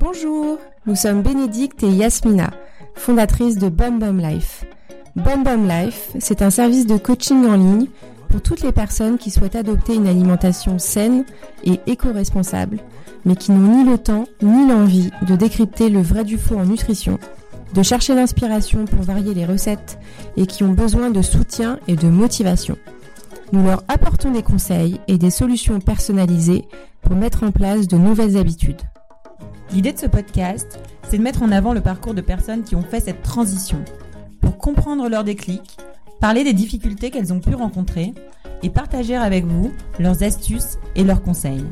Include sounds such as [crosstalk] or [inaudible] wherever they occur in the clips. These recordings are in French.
Bonjour, nous sommes Bénédicte et Yasmina, fondatrices de Bum Bum Life. Bum Life, c'est un service de coaching en ligne pour toutes les personnes qui souhaitent adopter une alimentation saine et éco-responsable, mais qui n'ont ni le temps ni l'envie de décrypter le vrai du faux en nutrition, de chercher l'inspiration pour varier les recettes et qui ont besoin de soutien et de motivation. Nous leur apportons des conseils et des solutions personnalisées pour mettre en place de nouvelles habitudes. L'idée de ce podcast, c'est de mettre en avant le parcours de personnes qui ont fait cette transition pour comprendre leur déclic, parler des difficultés qu'elles ont pu rencontrer et partager avec vous leurs astuces et leurs conseils.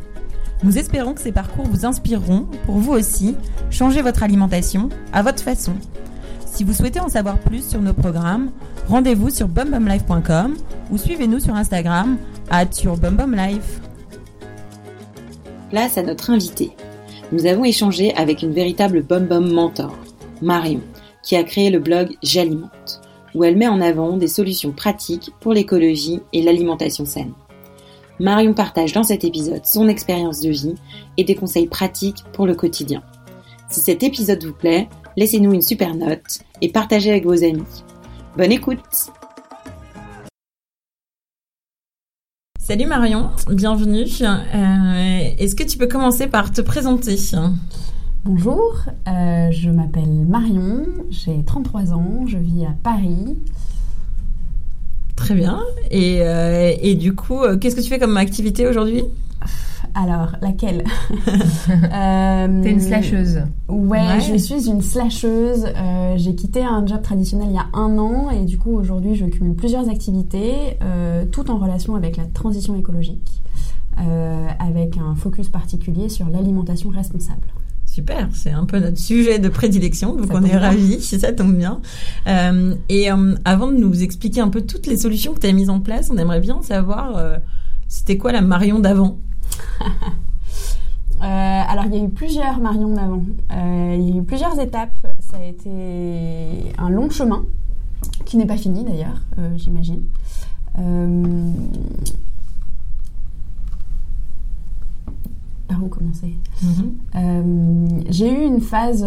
Nous espérons que ces parcours vous inspireront pour vous aussi changer votre alimentation à votre façon. Si vous souhaitez en savoir plus sur nos programmes, rendez-vous sur bumbumlife.com ou suivez-nous sur Instagram à @bumbumlife. Place à notre invité. Nous avons échangé avec une véritable bum mentor, Marion, qui a créé le blog J'alimente, où elle met en avant des solutions pratiques pour l'écologie et l'alimentation saine. Marion partage dans cet épisode son expérience de vie et des conseils pratiques pour le quotidien. Si cet épisode vous plaît, laissez-nous une super note et partagez avec vos amis. Bonne écoute Salut Marion, bienvenue. Euh, Est-ce que tu peux commencer par te présenter? Bonjour, euh, je m'appelle Marion, j'ai 33 ans, je vis à Paris. Très bien. Et, euh, et du coup, qu'est-ce que tu fais comme activité aujourd'hui? Alors, laquelle [laughs] euh, T'es une slasheuse. Ouais, Ouais. je suis une slasheuse. Euh, j'ai quitté un job traditionnel il y a un an et du coup aujourd'hui je cumule plusieurs activités, euh, tout en relation avec la transition écologique, euh, avec un focus particulier sur l'alimentation responsable. Super, c'est un peu notre sujet de prédilection, donc Ça on est bien. ravis, si [laughs] ça tombe bien. Euh, et euh, avant de nous expliquer un peu toutes les solutions que tu as mises en place, on aimerait bien savoir euh, c'était quoi la Marion d'avant? [laughs] Euh, alors, il y a eu plusieurs Marion d'avant. Euh, il y a eu plusieurs étapes. Ça a été un long chemin, qui n'est pas fini d'ailleurs, euh, j'imagine. Par où commencer? Euh, J'ai eu une phase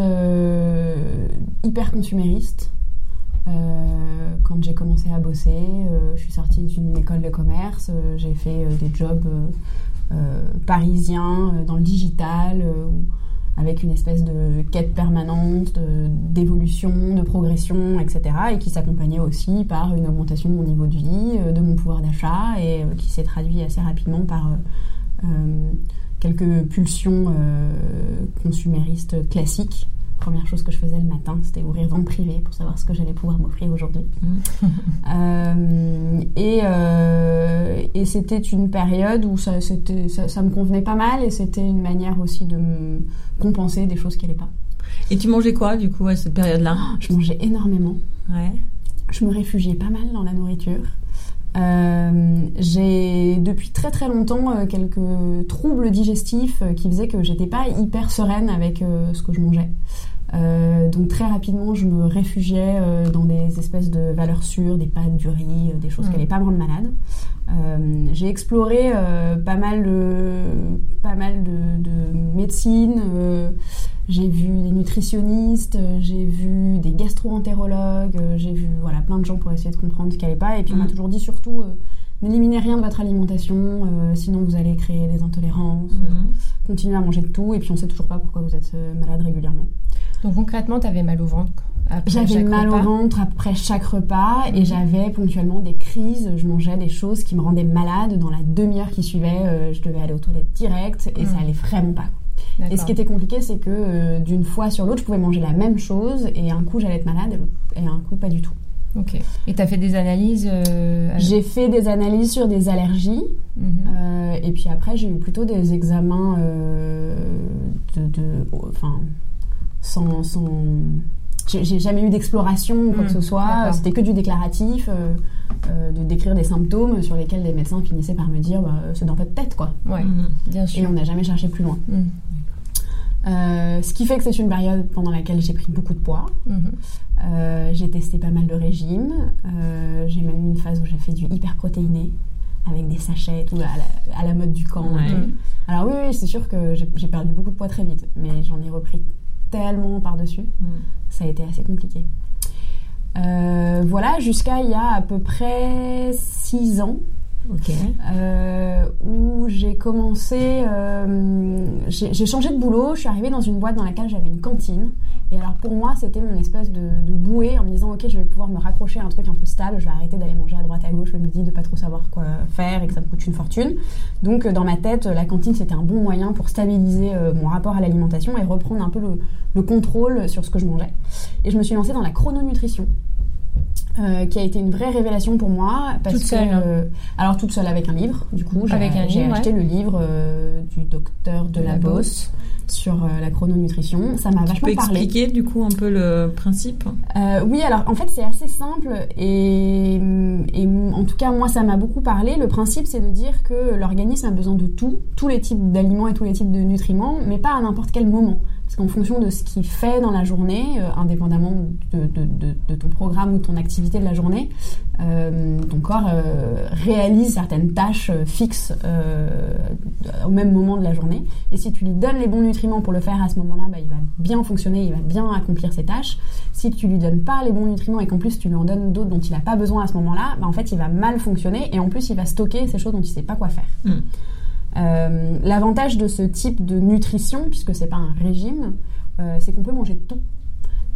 hyper consumériste. Quand j'ai commencé à bosser, je suis sortie d'une école de commerce, j'ai fait des jobs euh, parisiens euh, dans le digital, euh, avec une espèce de quête permanente d'évolution, de, progression, etc. Et qui s'accompagnait aussi par une augmentation de mon niveau de vie, de mon pouvoir d'achat, et qui s'est traduit assez rapidement par quelques pulsions consuméristes classiques. Première chose que je faisais le matin, c'était ouvrir vente privée pour savoir ce que j'allais pouvoir m'offrir aujourd'hui. [laughs] Euh, et euh, et c'était une période où ça, c'était- ça, ça me convenait pas mal et c'était une manière aussi de me compenser des choses qui n'allaient pas. Et tu mangeais quoi du coup à cette période-là? Je mangeais énormément. Ouais. Je me réfugiais pas mal dans la nourriture. Euh, j'ai depuis très très longtemps euh, quelques troubles digestifs euh, qui faisaient que j'étais pas hyper sereine avec euh, ce que je mangeais. Euh, donc très rapidement, je me réfugiais euh, dans des espèces de valeurs sûres, des pâtes, du riz, euh, des choses qui n'allaient pas me rendre malade. J'ai exploré pas mal de, pas mal de, de médecine. j'ai vu des nutritionnistes, j'ai vu des gastro-entérologues, j'ai vu voilà, plein de gens pour essayer de comprendre ce qui n'allait pas. Et puis on m'a Mhm. toujours dit surtout, n'éliminez rien de votre alimentation, euh, sinon vous allez créer des intolérances. euh, Mhm. continuez à manger de tout, et puis on sait toujours pas pourquoi vous êtes malade régulièrement. Donc concrètement, t'avais mal au ventre après J'avais mal repas. au ventre après chaque repas, et Mhm. j'avais ponctuellement des crises. Je mangeais des choses qui me rendaient malade. Dans la demi-heure qui suivait, euh, je devais aller aux toilettes direct, et Mhm. ça allait vraiment pas. Et ce qui était compliqué, c'est que euh, d'une fois sur l'autre, je pouvais manger la même chose et un coup j'allais être malade et un coup pas du tout. Ok. Et t'as fait des analyses euh, J'ai fait des analyses sur des allergies Mhm. euh, et puis après j'ai eu plutôt des examens euh, de, de- enfin sans, sans j'ai jamais eu d'exploration ou quoi que ce soit. C'était que du déclaratif, euh, euh, de décrire des symptômes sur lesquels les médecins finissaient par me dire bah, c'est dans votre tête quoi. Ouais, bien Et on n'a jamais cherché plus loin. Mhm. Euh, ce qui fait que c'est une période pendant laquelle j'ai pris beaucoup de poids. Mhm. Euh, j'ai testé pas mal de régimes. Euh, j'ai même eu une phase où j'ai fait du hyperprotéiné. avec des sachets et tout, à la, à la mode du camp. Ouais. Alors oui, oui, c'est sûr que j'ai perdu beaucoup de poids très vite, mais j'en ai repris tellement par-dessus, Mm. ça a été assez compliqué. Euh, voilà, jusqu'à il y a à peu près 6 ans, Euh, où j'ai commencé, euh, j'ai changé de boulot, je suis arrivée dans une boîte dans laquelle j'avais une cantine. Et alors pour moi, c'était mon espèce de, bouée en me disant, ok, je vais pouvoir me raccrocher à un truc un peu stable, je vais arrêter d'aller manger à droite à gauche le midi, de pas trop savoir quoi faire et que ça me coûte une fortune. Donc euh, dans ma tête, la cantine, c'était un bon moyen pour stabiliser mon rapport à l'alimentation et reprendre un peu le contrôle sur ce que je mangeais. Et je me suis lancée dans la chrononutrition. Euh, qui a été une vraie révélation pour moi parce Toute que seule, hein. euh, alors toute seule avec un livre du coup j'ai Avec un j'ai acheté le livre euh, du docteur de la Bosse sur la chrononutrition ça m'a Tu vachement peux parlé expliquer du coup un peu le principe? Oui, alors en fait c'est assez simple et, et en tout cas moi ça m'a beaucoup parlé. Le principe c'est de dire que l'organisme a besoin de tout, tous les types d'aliments et tous les types de nutriments, mais pas à n'importe quel moment. Parce qu'en fonction de ce qu'il fait dans la journée, euh, indépendamment de, ton programme ou ton activité de la journée, euh, ton corps euh, réalise certaines tâches fixes au même moment de la journée. Et si tu lui donnes les bons nutriments pour le faire à ce moment-là, bah, il va bien fonctionner, il va bien accomplir ses tâches. Si tu lui donnes pas les bons nutriments et qu'en plus tu lui en donnes d'autres dont il n'a pas besoin à ce moment-là, bah, en fait il va mal fonctionner et en plus il va stocker ces choses dont il sait pas quoi faire. Mm. Euh, L'avantage de ce type de nutrition, puisque c'est pas un régime, euh, c'est qu'on peut manger tout.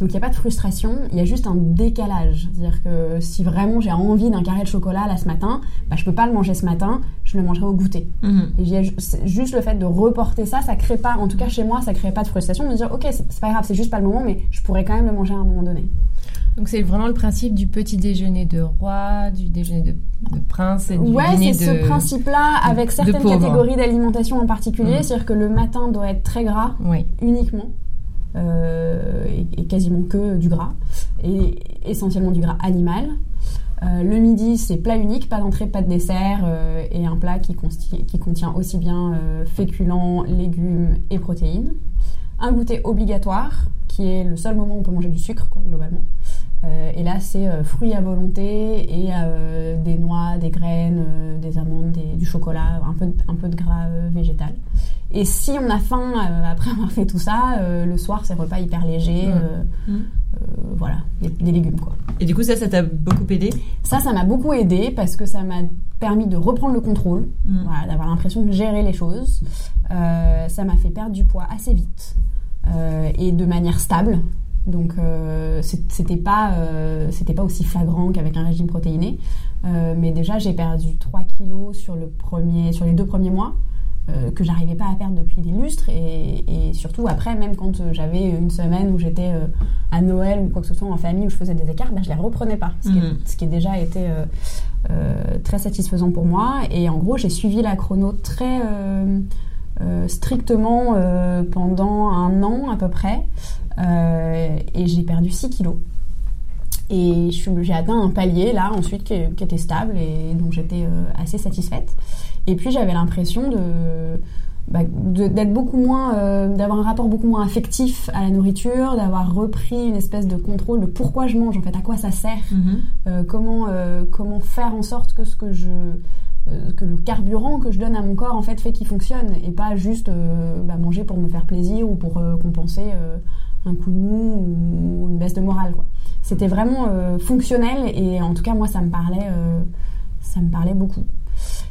Donc il n'y a pas de frustration, il y a juste un décalage. C'est-à-dire que si vraiment j'ai envie d'un carré de chocolat là ce matin, bah, je peux pas le manger ce matin, je le mangerai au goûter. Mhm. Et c'est juste le fait de reporter ça, ça crée pas, en tout cas chez moi, ça crée pas de frustration de me dire ok c'est c'est pas grave, c'est juste pas le moment, mais je pourrais quand même le manger à un moment donné. Donc c'est vraiment le principe du petit déjeuner de roi, du déjeuner de, de prince et du Ouais, c'est de... ce principe-là avec certaines catégories d'alimentation en particulier, Mm. c'est-à-dire que le matin doit être très gras Oui. uniquement. Euh, et, quasiment que du gras, et essentiellement du gras animal. Euh, le midi, c'est plat unique, pas d'entrée, pas de dessert, euh, et un plat qui, contient aussi bien féculents, légumes et protéines. Un goûter obligatoire, qui est le seul moment où on peut manger du sucre, globalement. Et là, c'est fruits à volonté et des noix, des graines, des amandes, des- du chocolat, un peu, de- gras végétal. Et si on a faim euh, après avoir fait tout ça, euh, le soir, c'est repas hyper léger. Euh, Mm. voilà, des, des légumes, quoi. Et du coup, ça, ça t'a beaucoup aidé? Ça, ça m'a beaucoup aidé parce que ça m'a permis de reprendre le contrôle, Mm. voilà, d'avoir l'impression de gérer les choses. Ça m'a fait perdre du poids assez vite et de manière stable. Donc euh, c'était pas euh, c'était pas aussi flagrant qu'avec un régime protéiné, Euh, mais déjà j'ai perdu 3 kilos sur le premier sur les deux premiers mois. Euh, que j'arrivais pas à perdre depuis des lustres et, et surtout après même quand euh, j'avais une semaine où j'étais euh, à Noël ou quoi que ce soit en famille où je faisais des écarts bah, je les reprenais pas. Ce qui, est, ce qui déjà été euh, très satisfaisant pour moi. Et en gros j'ai suivi la chrono très strictement pendant un an à peu près et j'ai perdu 6 kilos. Et j'ai atteint un palier là ensuite qui, qui était stable et dont j'étais assez satisfaite. Et puis j'avais l'impression de bah, d'être beaucoup moins, euh, d'avoir un rapport beaucoup moins affectif à la nourriture, d'avoir repris une espèce de contrôle de pourquoi je mange en fait, à quoi ça sert, Mhm. euh, comment euh, comment faire en sorte que ce que je que le carburant que je donne à mon corps en fait fait qu'il fonctionne et pas juste bah, manger pour me faire plaisir ou pour compenser un coup de mou ou une baisse de morale quoi. C'était vraiment fonctionnel et en tout cas moi ça me parlait ça me parlait beaucoup.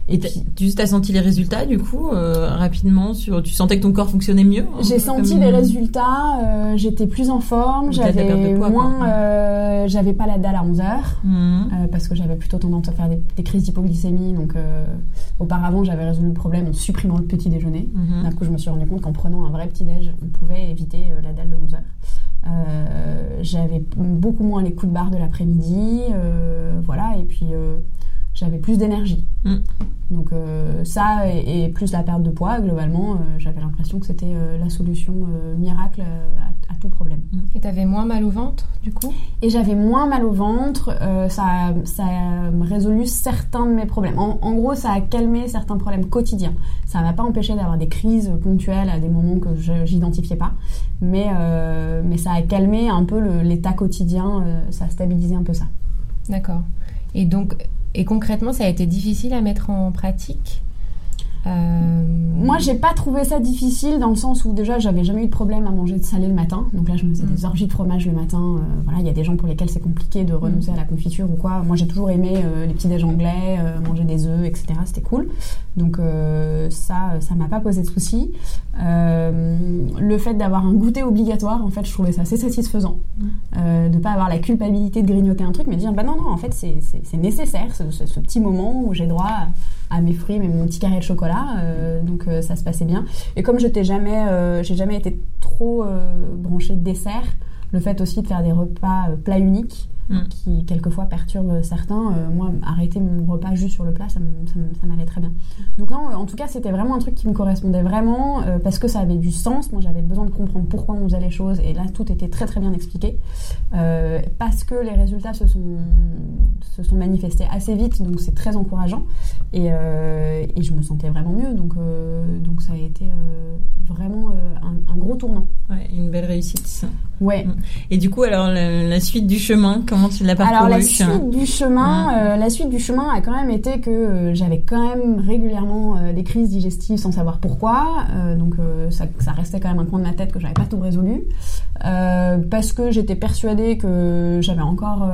Et tu as senti les résultats du coup euh, rapidement sur tu sentais que ton corps fonctionnait mieux un J'ai senti comme- les résultats, euh, j'étais plus en forme, j'avais moins, euh, j'avais pas la dalle à 11 heures. Euh, parce que j'avais plutôt tendance à faire des, des crises d'hypoglycémie. Donc, auparavant, j'avais résolu le problème en supprimant le petit déjeuner. Mhm. D'un coup, je me suis rendu compte qu'en prenant un vrai petit déj, on pouvait éviter la dalle de 11 heures. J'avais beaucoup moins les coups de barre de l'après-midi, voilà, et puis j'avais plus d'énergie. Mm. Donc euh, ça et, et plus la perte de poids, globalement, euh, j'avais l'impression que c'était euh, la solution miracle à, à tout problème. Et t'avais moins mal au ventre, du coup? Et j'avais moins mal au ventre, ça, a- ça a résolu certains de mes problèmes. En, en gros, ça a calmé certains problèmes quotidiens. Ça m'a pas empêché d'avoir des crises ponctuelles à des moments que je j'identifiais pas, mais, mais ça a calmé un peu l'état quotidien, ça a stabilisé un peu ça. D'accord. Et donc, Et concrètement, ça a été difficile à mettre en pratique euh, Moi, j'ai pas trouvé ça difficile dans le sens où déjà j'avais jamais eu de problème à manger de salé le matin. Donc là, je me faisais des orgies de fromage le matin. Euh, voilà, il y a des gens pour lesquels c'est compliqué de renoncer à la confiture ou quoi. Moi, j'ai toujours aimé euh, les petits déj anglais, euh, manger des œufs, etc. C'était cool. Donc ça, ça m'a pas posé de soucis. Le fait d'avoir un goûter obligatoire, en fait, je trouvais ça assez satisfaisant. Euh, de pas avoir la culpabilité de grignoter un truc, mais de dire bah non non, en fait, c'est- nécessaire ce, ce- petit moment où j'ai droit à, mes fruits, mais mon petit carré de chocolat. euh, donc euh, ça se passait bien. Et comme je t'ai jamais, j'ai jamais été trop branchée de dessert, le fait aussi de faire des repas plats uniques Mm. qui quelquefois perturbent certains, euh, moi arrêter mon repas juste sur le plat, ça m'allait très bien. Donc non, en tout cas c'était vraiment un truc qui me correspondait vraiment euh, parce que ça avait du sens. Moi j'avais besoin de comprendre pourquoi on faisait les choses et là tout était très très bien expliqué. Euh, parce que les résultats se sont, se sont manifestés assez vite, donc c'est très encourageant. Et, euh, et je me sentais vraiment mieux, donc, euh, donc ça a été euh, vraiment euh, un, un gros tournant. Ouais, une belle réussite. ça. Ouais. Et du coup, alors la, la suite du chemin, comment tu l'as parcouru Alors la suite du chemin, euh, la suite du chemin a quand même été que euh, j'avais quand même régulièrement euh, des crises digestives sans savoir pourquoi. Donc ça, ça restait quand même un coin de ma tête que j'avais pas tout résolu. Parce que j'étais persuadée que j'avais encore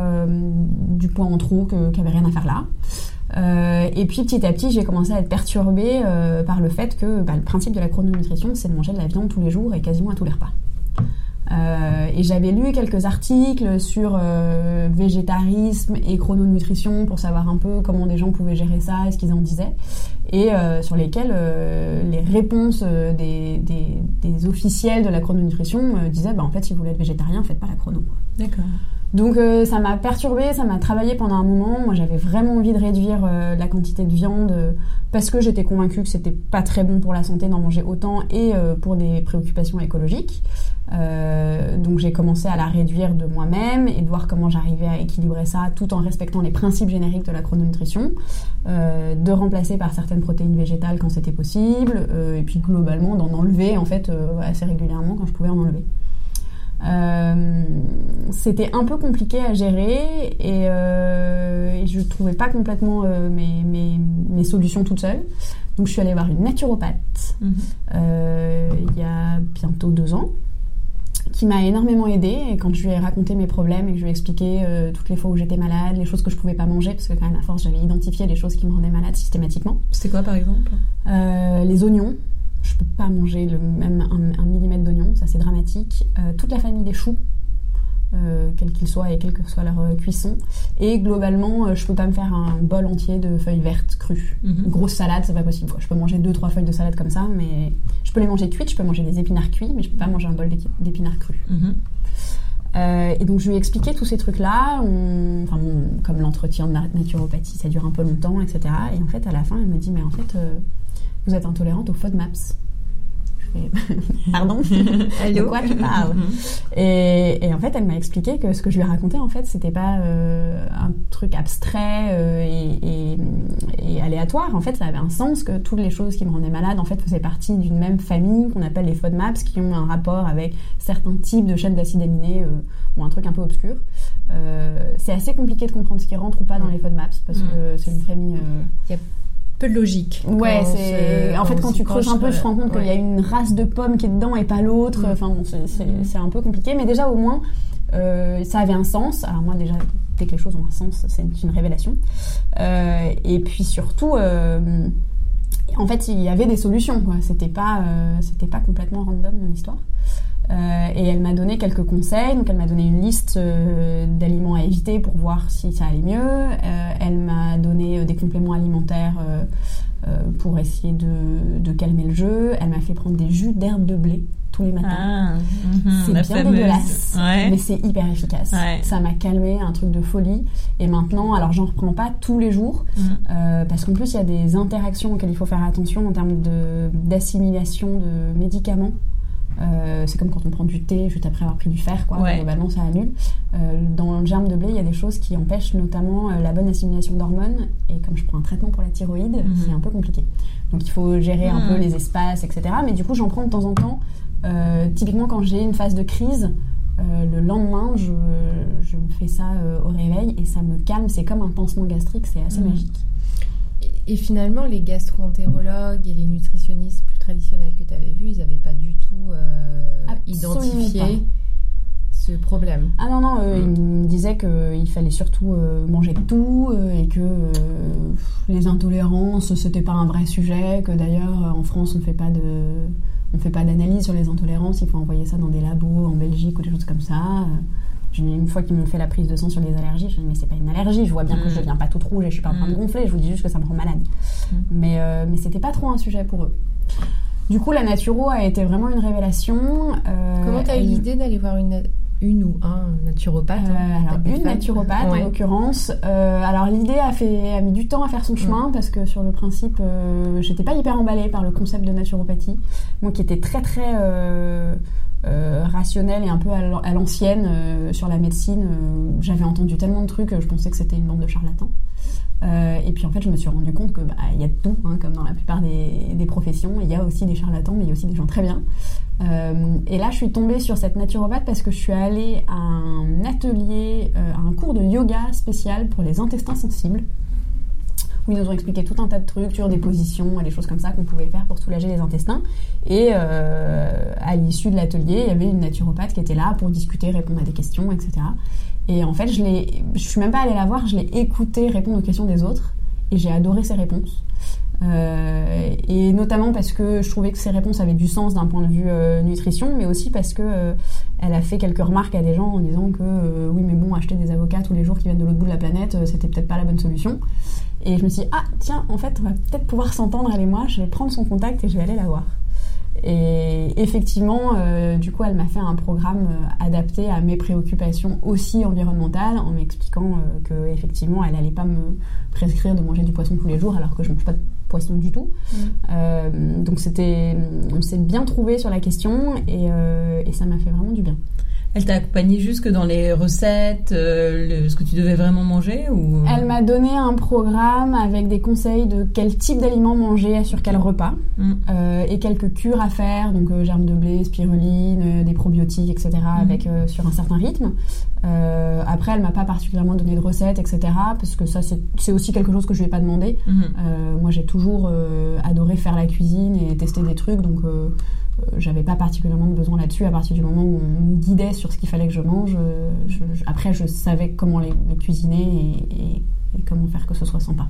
du poids en trop, que- qu'il n'y avait rien à faire là. Euh, et puis petit à petit, j'ai commencé à être perturbée euh, par le fait que bah, le principe de la chrononutrition, c'est de manger de la viande tous les jours et quasiment à tous les repas. Euh, et j'avais lu quelques articles sur euh, végétarisme et chrononutrition pour savoir un peu comment des gens pouvaient gérer ça et ce qu'ils en disaient. Et euh, sur lesquels les réponses des, des, des officiels de la chrononutrition disaient bah, en fait, si vous voulez être végétarien, faites pas la chrono. D'accord. Donc euh, ça m'a perturbée, ça m'a travaillé pendant un moment. Moi j'avais vraiment envie de réduire euh, la quantité de viande euh, parce que j'étais convaincue que c'était pas très bon pour la santé d'en manger autant et pour des préoccupations écologiques. Euh, donc j'ai commencé à la réduire de moi-même et de voir comment j'arrivais à équilibrer ça tout en respectant les principes génériques de la chrononutrition, euh, de remplacer par certaines protéines végétales quand c'était possible euh, et puis globalement d'en enlever en fait assez régulièrement quand je pouvais en enlever. C'était un peu compliqué à gérer et, et je ne trouvais pas complètement mes, mes, mes solutions toute seule. Donc je suis allée voir une naturopathe Mhm. il y a bientôt deux ans qui m'a énormément aidée et quand je lui ai raconté mes problèmes et que je lui ai expliqué euh, toutes les fois où j'étais malade, les choses que je pouvais pas manger parce que quand même à force j'avais identifié les choses qui me rendaient malade systématiquement. C'était quoi par exemple? Euh, les oignons, je peux pas manger le même un, un millimètre d'oignon, ça c'est dramatique. Euh, toute la famille des choux, euh, quels qu'ils soient et quelle que soit leur euh, cuisson. Et globalement, euh, je peux pas me faire un bol entier de feuilles vertes crues. Mhm. Grosse salade, c'est pas possible. quoi. Je peux manger deux trois feuilles de salade comme ça, mais je peux les manger cuites. Je peux manger des épinards cuits, mais je peux pas manger un bol d'épinards crus. Mhm. Euh, et donc je lui ai expliqué tous ces trucs-là, on- enfin comme l'entretien de la naturopathie, ça dure un peu longtemps, etc. Et en fait, à la fin, elle me dit, mais en fait, euh, vous êtes intolérante aux FODMAPs. [laughs] Pardon? De quoi tu parles? Mhm. et, et en fait, elle m'a expliqué que ce que je lui ai raconté, en fait, c'était pas euh, un truc abstrait euh, et, et- et aléatoire. En fait, ça avait un sens que toutes les choses qui me rendaient malade, en fait, faisaient partie d'une même famille qu'on appelle les FODMAPs, qui ont un rapport avec certains types de chaînes d'acides aminés, euh, ou un truc un peu obscur. C'est assez compliqué de comprendre ce qui rentre ou pas dans les FODMAPs parce Mm. que c'est une famille. Peu de logique. Ouais, c'est. En fait, quand tu se creuses un peu, je te rends compte qu'il y a une race de pommes qui est dedans et pas l'autre. Mm. Enfin, bon, c'est- Mm. c'est un peu compliqué, mais déjà au moins, euh, ça avait un sens. Alors moi, déjà, dès que les choses ont un sens, c'est une révélation. Euh, et puis surtout, euh, en fait, il y avait des solutions. quoi. C'était pas, c'était pas complètement random mon histoire. Euh, et elle m'a donné quelques conseils. Donc, elle m'a donné une liste euh, d'aliments à éviter pour voir si ça allait mieux. Euh, elle m'a donné des compléments alimentaires pour essayer de, de calmer le jeu. Elle m'a fait prendre des jus d'herbe de blé tous les matins. Ah, mhm, C'est bien fameuse. dégueulasse, Ouais. mais c'est hyper efficace. Ouais. Ça m'a calmé, un truc de folie. Et maintenant, alors j'en reprends pas tous les jours, Mhm. euh, parce qu'en plus il y a des interactions auxquelles il faut faire attention en termes de- d'assimilation de, médicaments. Euh, c'est comme quand on prend du thé juste après avoir pris du fer, quoi. Ouais. Globalement, ça annule. Euh, dans le germe de blé, il y a des choses qui empêchent notamment euh, la bonne assimilation d'hormones. Et comme je prends un traitement pour la thyroïde, Mhm. c'est un peu compliqué. Donc il faut gérer un Mhm. peu les espaces, etc. Mais du coup, j'en prends de temps en temps. Euh, typiquement, quand j'ai une phase de crise, le lendemain, je, je me fais ça au réveil et ça me calme. C'est comme un pansement gastrique, c'est assez Mhm. magique. Et, finalement, les gastro-entérologues et les nutritionnistes plus traditionnels que tu avais vus, ils n'avaient pas du tout euh, identifié pas. ce problème. Ah non, non, euh, Mm. il me disait qu'il fallait surtout euh, manger de tout euh, et que euh, les intolérances, c'était pas un vrai sujet, que d'ailleurs euh, en France on fait pas de. On fait pas d'analyse sur les intolérances, il faut envoyer ça dans des labos en Belgique ou des choses comme ça. Euh, Une fois qu'ils m'ont fait la prise de sang sur les allergies, je me dis mais c'est pas une allergie, je vois bien que je Mm. deviens pas toute rouge et je suis pas en train de Mm. gonfler, je vous dis juste que ça me rend malade. Mm. Mais, euh, mais c'était pas trop un sujet pour eux. Du coup, la naturo a été vraiment une révélation. Euh, Comment tu as eu l'idée d'aller voir une, une ou un naturopathe euh, hein, alors, une naturopathe Ouais. en l'occurrence. Euh, alors l'idée a, fait, a mis du temps à faire son chemin parce que sur le principe, euh, j'étais pas hyper emballée par le concept de naturopathie. Moi qui étais très très euh, rationnelle et un peu à l'an- à l'ancienne euh, sur la médecine, euh, j'avais entendu tellement de trucs, je pensais que c'était une bande de charlatans. Et puis en fait, je me suis rendu compte que bah, il y a de tout, hein, comme dans la plupart des, des professions. Il y a aussi des charlatans, mais il y a aussi des gens très bien. Et là, je suis tombée sur cette naturopathe parce que je suis allée à un atelier, à un cours de yoga spécial pour les intestins sensibles. Où ils nous ont expliqué tout un tas de trucs sur des positions et des choses comme ça qu'on pouvait faire pour soulager les intestins. Et euh, à l'issue de l'atelier, il y avait une naturopathe qui était là pour discuter, répondre à des questions, etc. Et en fait, je l'ai, je suis même pas allée la voir, je l'ai écoutée répondre aux questions des autres et j'ai adoré ses réponses. Euh, et notamment parce que je trouvais que ses réponses avaient du sens d'un point de vue euh, nutrition, mais aussi parce que elle a fait quelques remarques à des gens en disant que oui, mais bon, acheter des avocats tous les jours qui viennent de l'autre bout de la planète, c'était peut-être pas la bonne solution. Et je me suis dit, ah tiens, en fait, on va peut-être pouvoir s'entendre, elle et moi, je vais prendre son contact et je vais aller la voir. Et effectivement, euh, du coup, elle m'a fait un programme euh, adapté à mes préoccupations aussi environnementales, en m'expliquant euh, que effectivement, elle allait pas me prescrire de manger du poisson tous les jours, alors que je mange pas de poisson du tout. Euh, donc c'était, on s'est bien trouvé sur la question et, et ça m'a fait vraiment du bien. Elle t'a accompagné jusque dans les recettes, euh, le- ce que tu devais vraiment manger ou Elle m'a donné un programme avec des conseils de quel type d'aliments manger sur quel repas Mm. euh, et quelques cures à faire, donc euh, germes de blé, spiruline, euh, des probiotiques, etc. avec euh, sur un certain rythme. Euh, après, elle m'a pas particulièrement donné de recettes, etc. Parce que ça, c'est aussi quelque chose que je lui ai pas demandé. Euh, moi, j'ai toujours euh, adoré faire la cuisine et tester des trucs, donc euh, euh, j'avais pas particulièrement de besoin là-dessus. À partir du moment où on me guidait sur ce qu'il fallait que je mange, euh, après, je savais comment les, cuisiner et, comment faire que ce soit sympa.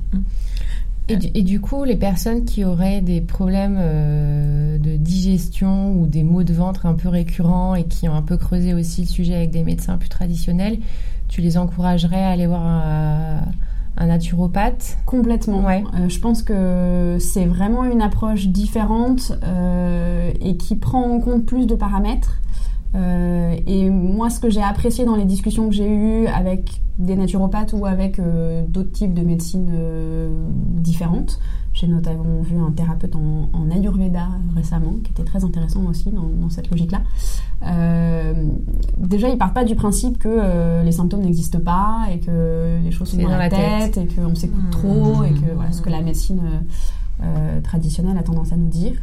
Et du, et du coup, les personnes qui auraient des problèmes euh, de digestion ou des maux de ventre un peu récurrents et qui ont un peu creusé aussi le sujet avec des médecins plus traditionnels, tu les encouragerais à aller voir un, un naturopathe Complètement. Ouais. Euh, je pense que c'est vraiment une approche différente euh, et qui prend en compte plus de paramètres. Euh, et moi, ce que j'ai apprécié dans les discussions que j'ai eues avec des naturopathes ou avec euh, d'autres types de médecines euh, différentes, j'ai notamment vu un thérapeute en, en Ayurveda récemment, qui était très intéressant aussi dans, dans cette logique-là. Déjà, ils partent pas du principe que les symptômes n'existent pas et que les choses sont dans, dans la la tête, et qu'on s'écoute Mmh. trop et que voilà ce que la médecine traditionnelle a tendance à nous dire.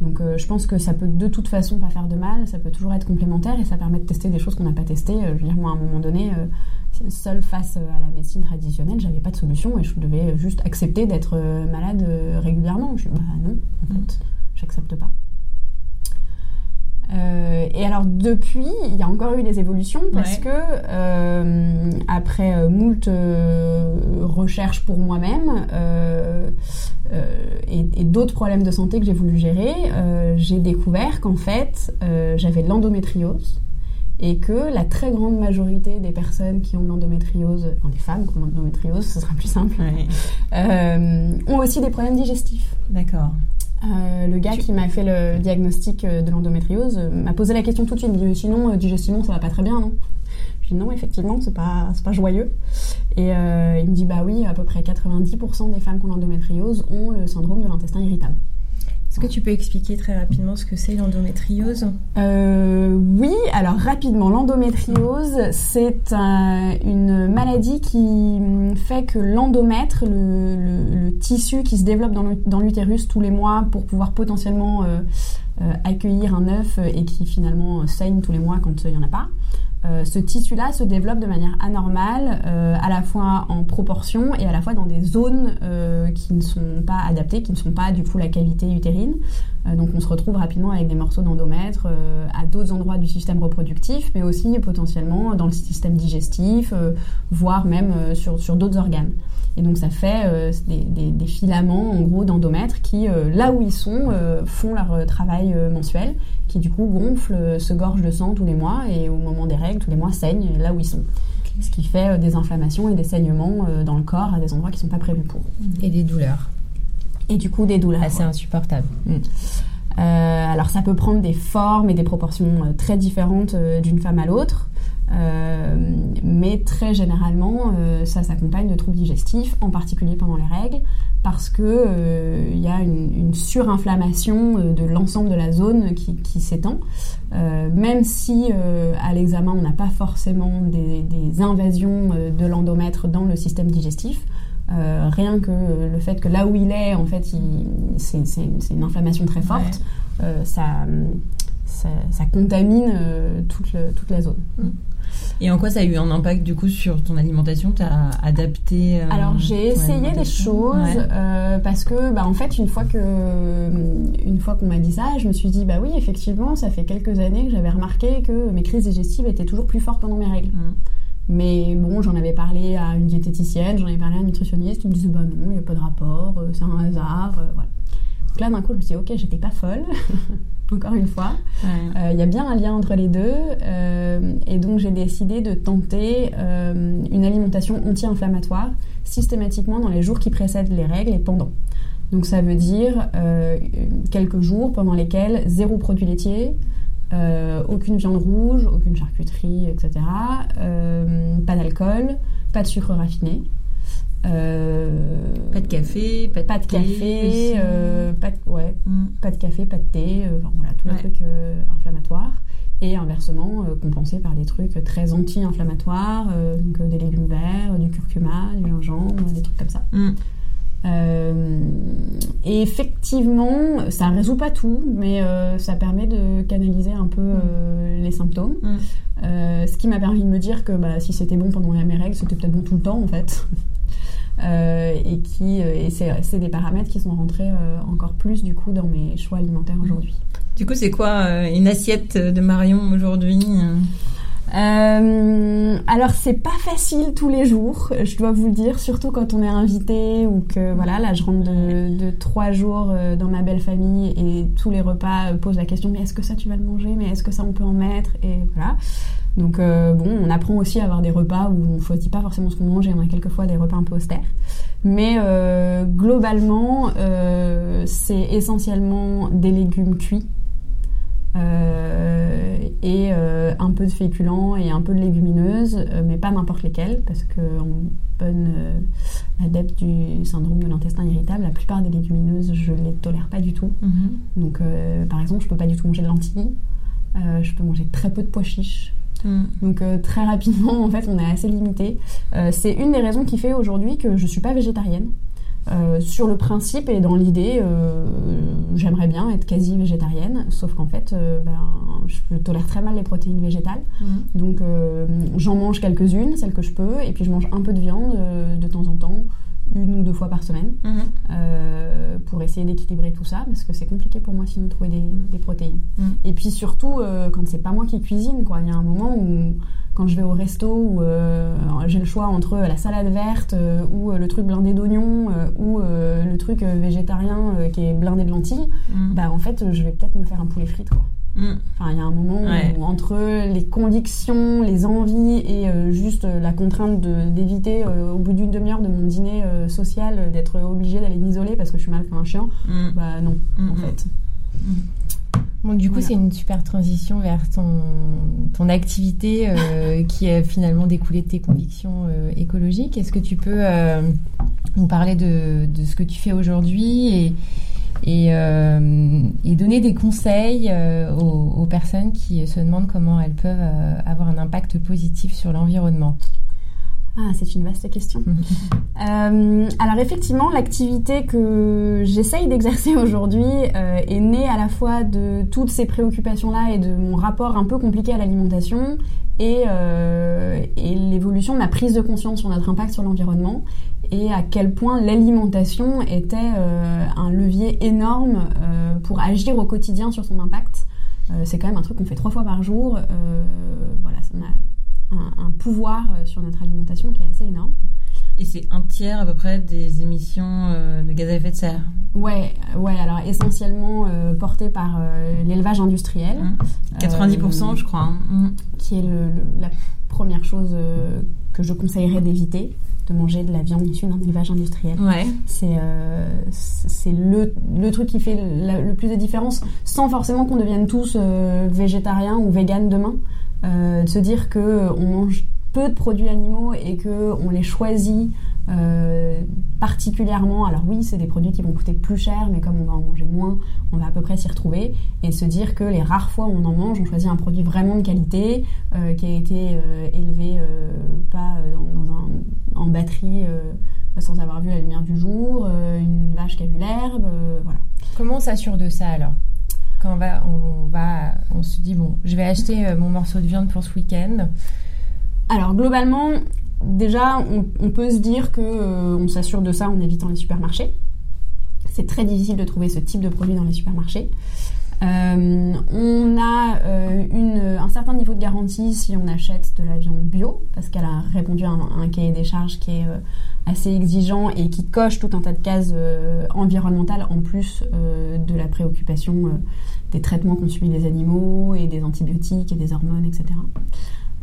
Donc euh, je pense que ça peut de toute façon pas faire de mal, ça peut toujours être complémentaire et ça permet de tester des choses qu'on n'a pas testées. Euh, je veux dire, moi à un moment donné, euh, seule face à la médecine traditionnelle, j'avais pas de solution et je devais juste accepter d'être malade régulièrement. Je suis bah non, en fait, j'accepte pas. Euh, et alors depuis, il y a encore eu des évolutions parce Ouais. que euh, après euh, moult euh, recherches pour moi-même et, et d'autres problèmes de santé que j'ai voulu gérer, j'ai découvert qu'en fait j'avais de l'endométriose et que la très grande majorité des personnes qui ont de l'endométriose, enfin des femmes qui ont de l'endométriose, ce sera plus simple, Ouais. ont aussi des problèmes digestifs. D'accord. Euh, le gars qui m'a fait le diagnostic euh, de l'endométriose euh, m'a posé la question tout de suite. Il me dit sinon digestivement ça va pas très bien non? Je dis non effectivement c'est pas pas joyeux. Et il me dit bah oui à peu près 90% des femmes qui ont l'endométriose ont le syndrome de l'intestin irritable. Est-ce que tu peux expliquer très rapidement ce que c'est l'endométriose? Euh, oui, alors rapidement, l'endométriose, c'est un- une maladie qui hum, fait que l'endomètre, le, tissu qui se développe dans l'utérus tous les mois pour pouvoir potentiellement euh, euh, accueillir un œuf et qui finalement saigne tous les mois quand il n'y en a pas, euh, ce tissu-là se développe de manière anormale, euh, à la fois en proportion et à la fois dans des zones euh, qui ne sont pas adaptées, qui ne sont pas du coup la cavité utérine. donc on se retrouve rapidement avec des morceaux d'endomètre à d'autres endroits du système reproductif, mais aussi potentiellement dans le système digestif, voire même sur, sur d'autres organes. Et donc ça fait des, des, des, filaments en gros d'endomètre qui, là où ils sont, font leur travail mensuel qui du coup gonflent, se gorgent de sang tous les mois et au moment des règles, tous les mois saignent là où ils sont. Ce qui fait euh, des inflammations et des saignements euh, dans le corps à des endroits qui ne sont pas prévus pour. Et des douleurs. Et du coup des douleurs. Assez insupportables. Mm. Euh, alors ça peut prendre des formes et des proportions très différentes d'une femme à l'autre. Euh, mais très généralement, euh, ça s'accompagne de troubles digestifs, en particulier pendant les règles, parce que euh, y a une, une surinflammation de l'ensemble de la zone qui, qui s'étend. même si à l'examen on n'a pas forcément des, des invasions de l'endomètre dans le système digestif, rien que le fait que là où il est, en fait, c'est une inflammation très forte, ça, ça, ça, contamine toute, le, toute la zone. Mm. Et en quoi ça a eu un impact du coup sur ton alimentation? Tu as adapté euh, Alors j'ai essayé des choses euh, parce que bah, en fait une fois que une fois qu'on m'a dit ça, je me suis dit bah oui effectivement ça fait quelques années que j'avais remarqué que mes crises digestives étaient toujours plus fortes pendant mes règles. Mm. Mais bon, j'en avais parlé à une diététicienne, j'en avais parlé à un nutritionniste, ils me disaient bah non, il n'y a pas de rapport, euh, c'est un hasard, voilà. Donc là d'un coup je me suis dit ok, j'étais pas folle. [laughs] encore une fois. Euh, il y a bien un lien entre les deux. Euh, et donc j'ai décidé de tenter euh, une alimentation anti-inflammatoire systématiquement dans les jours qui précèdent les règles et pendant. Donc ça veut dire quelques jours pendant lesquels zéro produit laitier, aucune viande rouge, aucune charcuterie, etc. pas d'alcool, pas de sucre raffiné. Euh, pas de café, pas de, pas de café, euh, pas de, ouais, mm. pas de café, pas de thé, euh, voilà, tous les trucs inflammatoires. Et inversement, compensé par des trucs très anti-inflammatoires, donc des légumes verts, du curcuma, du gingembre, des trucs comme ça. Mm. et effectivement, ça résout pas tout, mais ça permet de canaliser un peu mm. les symptômes. ce qui m'a permis de me dire que bah, si c'était bon pendant mes règles, c'était peut-être bon tout le temps en fait. Euh, et qui euh, et c'est des paramètres qui sont rentrés euh, encore plus du coup dans mes choix alimentaires aujourd'hui. Du coup, c'est quoi une assiette de Marion aujourd'hui euh, alors c'est pas facile tous les jours, je dois vous le dire, surtout quand on est invité ou que voilà, là je rentre de, de trois jours dans ma belle famille et tous les repas posent la question mais est-ce que ça tu vas le manger, mais est-ce que ça on peut en mettre? Et voilà. Donc euh, bon, on apprend aussi à avoir des repas où on choisit pas forcément ce qu'on mange et on a quelquefois des repas un peu austères. Mais euh, globalement, euh, c'est essentiellement des légumes cuits et un peu de féculents et un peu de légumineuses, mais pas n'importe lesquels, parce que en bonne adepte du syndrome de l'intestin irritable, la plupart des légumineuses, je les tolère pas du tout. Mm-hmm. Donc par exemple, je peux pas du tout manger de lentilles. je peux manger très peu de pois chiches. Mm. Donc euh, très rapidement, [laughs] en fait, on est assez limité. Euh, c'est une des raisons qui fait aujourd'hui que je suis pas végétarienne. Euh, sur le principe et dans l'idée, j'aimerais bien être quasi végétarienne, sauf qu'en fait, ben, je tolère très mal les protéines végétales. Mm. Donc j'en mange quelques-unes, celles que je peux, et puis je mange un peu de viande de temps en temps une ou deux fois par semaine mhm. euh, pour essayer d'équilibrer tout ça parce que c'est compliqué pour moi sinon de trouver des, mhm. protéines. Mhm. Et puis surtout euh, quand c'est pas moi qui cuisine quoi, il y a un moment où quand je vais au resto où euh, j'ai le choix entre la salade verte ou le truc blindé d'oignons ou le truc végétarien qui est blindé de lentilles, bah en fait je vais peut-être me faire un poulet frit quoi. Mm. Enfin, il y a un moment où, entre les convictions, les envies et euh, juste euh, la contrainte d'éviter euh, au bout d'une demi-heure de mon dîner social d'être obligée d'aller m'isoler parce que je suis mal comme un chien, mm. bah non, en fait. Bon, du coup, c'est une super transition vers ton, ton activité [laughs] qui a finalement découlé de tes convictions écologiques. Est-ce que tu peux nous parler de, de, ce que tu fais aujourd'hui et, euh, et, donner des conseils euh, aux, personnes qui se demandent comment elles peuvent euh, avoir un impact positif sur l'environnement. Ah, c'est une vaste question. [laughs] alors effectivement, l'activité que j'essaye d'exercer [laughs] aujourd'hui est née à la fois de toutes ces préoccupations-là et de mon rapport un peu compliqué à l'alimentation et, l'évolution de la prise de conscience sur notre impact sur l'environnement et à quel point l'alimentation était un levier énorme pour agir au quotidien sur son impact. c'est quand même un truc qu'on fait trois fois par jour. voilà, ça a un, un, pouvoir sur notre alimentation qui est assez énorme. Et c'est un tiers à peu près des émissions de gaz à effet de serre. Ouais, ouais. Alors essentiellement euh, porté par euh, l'élevage industriel. 90%, mmh. je crois. Hein. Mmh. Qui est le, la première chose que je conseillerais d'éviter de manger de la viande issue d'un élevage industriel. Ouais. C'est c'est le, le, truc qui fait le plus de différence, sans forcément qu'on devienne tous végétariens ou véganes demain. de se dire que on mange peu de produits animaux et que on les choisit euh, particulièrement, alors oui, c'est des produits qui vont coûter plus cher, mais comme on va en manger moins, on va à peu près s'y retrouver. Et se dire que les rares fois où on en mange, on choisit un produit vraiment de qualité, euh, qui a été euh, élevé pas dans, un, en batterie sans avoir vu la lumière du jour, une vache qui a vu l'herbe, voilà. Comment on s'assure de ça alors? Quand va, on va, on se dit bon, je vais acheter mon morceau de viande pour ce week-end. Alors globalement, déjà, on, peut se dire que euh, on s'assure de ça en évitant les supermarchés. C'est très difficile de trouver ce type de produit dans les supermarchés. Euh, on a euh, un certain niveau de garantie si on achète de la viande bio, parce qu'elle a répondu à un, cahier des charges qui est assez exigeant et qui coche tout un tas de cases environnementales en plus de la préoccupation des traitements qu'ont subis les animaux et des antibiotiques et des hormones, etc.